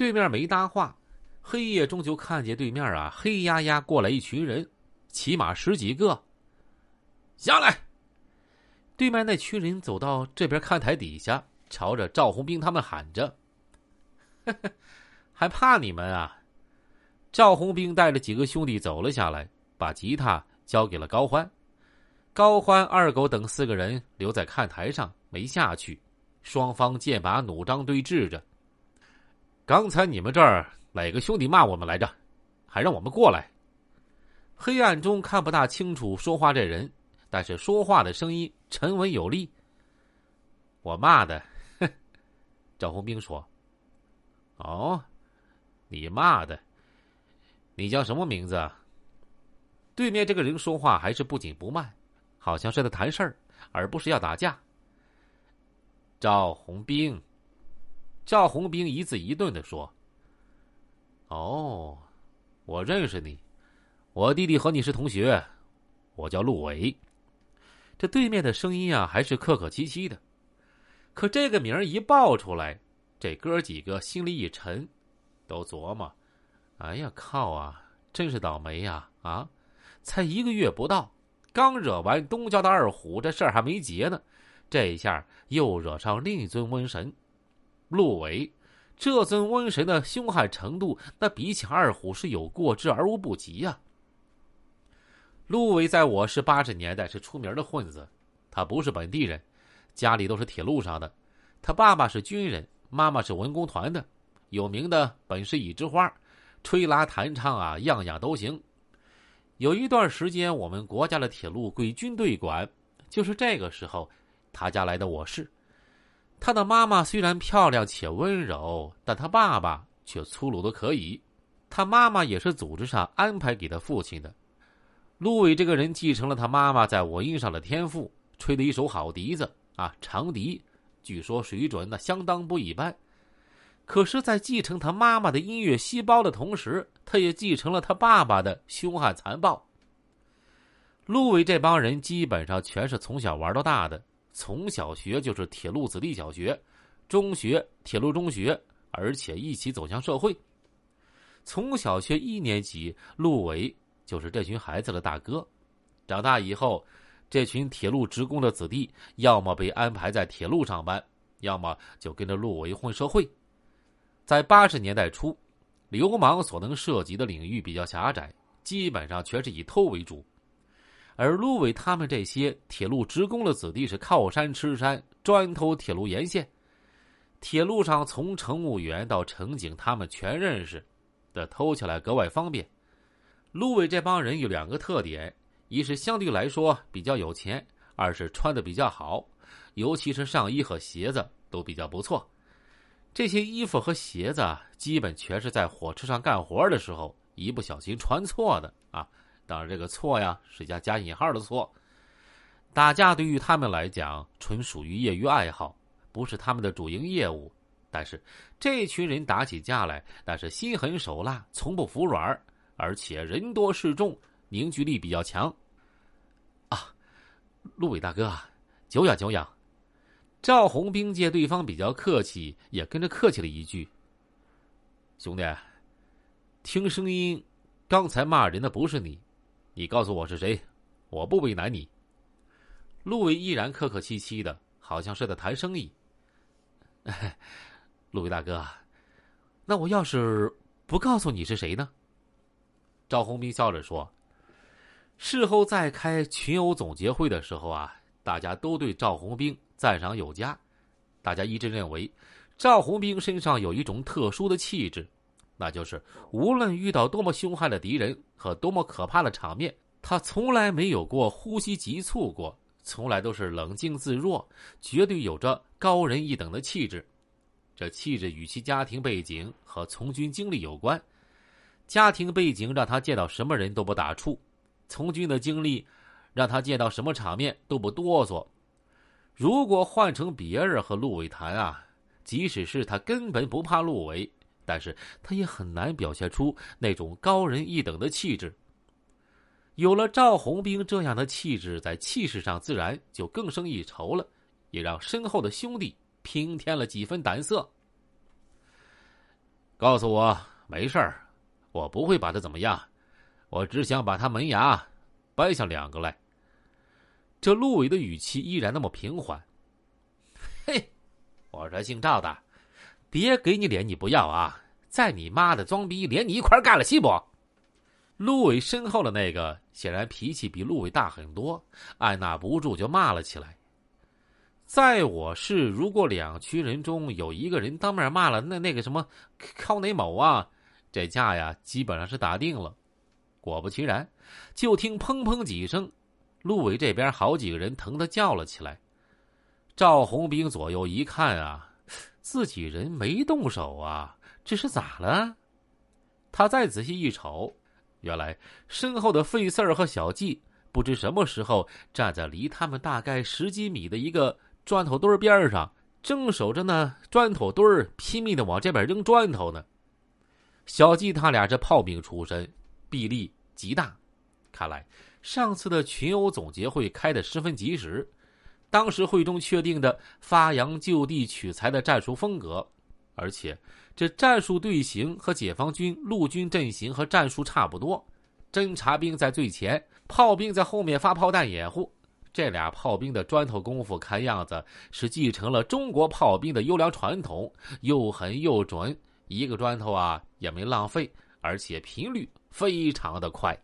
对面没搭话，黑夜中就看见对面啊，黑压压过来一群人，起码十几个。下来。对面那群人走到这边看台底下，朝着赵红兵他们喊着：“ 还怕你们啊？”赵红兵带着几个兄弟走了下来，把吉他交给了高欢。高欢、二狗等四个人留在看台上，没下去。双方剑拔弩张对峙着。刚才你们这儿哪个兄弟骂我们来着？还让我们过来。黑暗中看不大清楚说话这人，但是说话的声音沉稳有力。我骂的，赵红兵说：“哦，你骂的。你叫什么名字？”对面这个人说话还是不紧不慢，好像是在谈事儿，而不是要打架。赵红兵，赵红兵一字一顿的说：“哦，我认识你，我弟弟和你是同学，我叫陆伟。”这对面的声音啊，还是客客气气的，可这个名儿一报出来，这哥几个心里一沉，都琢磨：“哎呀靠啊，真是倒霉呀！啊，才一个月不到，刚惹完东郊的二虎，这事儿还没结呢。”这一下又惹上另一尊瘟神，陆伟。这尊瘟神的凶悍程度，那比起二虎是有过之而无不及呀。陆伟在我市八十年代是出名的混子，他不是本地人，家里都是铁路上的。他爸爸是军人，妈妈是文工团的，有名的本是一枝花，吹拉弹唱啊，样样都行。有一段时间，我们国家的铁路归军队管，就是这个时候。他家来的我市，他的妈妈虽然漂亮且温柔，但他爸爸却粗鲁的可以。他妈妈也是组织上安排给他父亲的。陆伟这个人继承了他妈妈在文艺上的天赋，吹的一手好笛子啊，长笛，据说水准那相当不一般。可是，在继承他妈妈的音乐细胞的同时，他也继承了他爸爸的凶悍残暴。陆伟这帮人基本上全是从小玩到大的。从小学就是铁路子弟小学，中学铁路中学，而且一起走向社会。从小学一年级，陆伟就是这群孩子的大哥。长大以后，这群铁路职工的子弟，要么被安排在铁路上班，要么就跟着陆伟混社会。在八十年代初，流氓所能涉及的领域比较狭窄，基本上全是以偷为主。而陆伟他们这些铁路职工的子弟是靠山吃山，专偷铁路沿线。铁路上从乘务员到乘警，他们全认识，的偷起来格外方便。陆伟这帮人有两个特点：一是相对来说比较有钱；二是穿的比较好，尤其是上衣和鞋子都比较不错。这些衣服和鞋子基本全是在火车上干活的时候一不小心穿错的啊。当然，这个错呀是加加引号的错。打架对于他们来讲，纯属于业余爱好，不是他们的主营业务。但是这群人打起架来，那是心狠手辣，从不服软，而且人多势众，凝聚力比较强。啊，陆伟大哥，久仰久仰。赵红兵见对方比较客气，也跟着客气了一句：“兄弟，听声音，刚才骂人的不是你。”你告诉我是谁，我不为难你。陆伟依然客客气气的，好像是在谈生意。陆伟大哥，那我要是不告诉你是谁呢？赵红兵笑着说：“事后再开群殴总结会的时候啊，大家都对赵红兵赞赏有加，大家一致认为赵红兵身上有一种特殊的气质。”那就是无论遇到多么凶悍的敌人和多么可怕的场面，他从来没有过呼吸急促过，从来都是冷静自若，绝对有着高人一等的气质。这气质与其家庭背景和从军经历有关。家庭背景让他见到什么人都不打怵，从军的经历让他见到什么场面都不哆嗦。如果换成别人和陆伟谈啊，即使是他根本不怕陆伟。但是他也很难表现出那种高人一等的气质。有了赵红兵这样的气质，在气势上自然就更胜一筹了，也让身后的兄弟平添了几分胆色。告诉我没事儿，我不会把他怎么样，我只想把他门牙掰下两个来。这陆伟的语气依然那么平缓。嘿，我说姓赵的，别给你脸你不要啊！在你妈的装逼，连你一块干了，西不？陆伟身后的那个显然脾气比陆伟大很多，按捺不住就骂了起来。在我市，如果两群人中有一个人当面骂了那那个什么靠哪某啊，这架呀基本上是打定了。果不其然，就听砰砰几声，陆伟这边好几个人疼的叫了起来。赵红兵左右一看啊，自己人没动手啊，这是咋了？他再仔细一瞅，原来身后的费四儿和小季不知什么时候站在离他们大概十几米的一个。砖头堆边上正守着呢，砖头堆拼命的往这边扔砖头呢。小季他俩这炮兵出身，臂力极大，看来上次的群殴总结会开的十分及时。当时会中确定的发扬就地取材的战术风格，而且这战术队形和解放军陆军阵型和战术差不多，侦察兵在最前，炮兵在后面发炮弹掩护。这俩炮兵的砖头功夫，看样子是继承了中国炮兵的优良传统，又狠又准，一个砖头啊也没浪费，而且频率非常的快。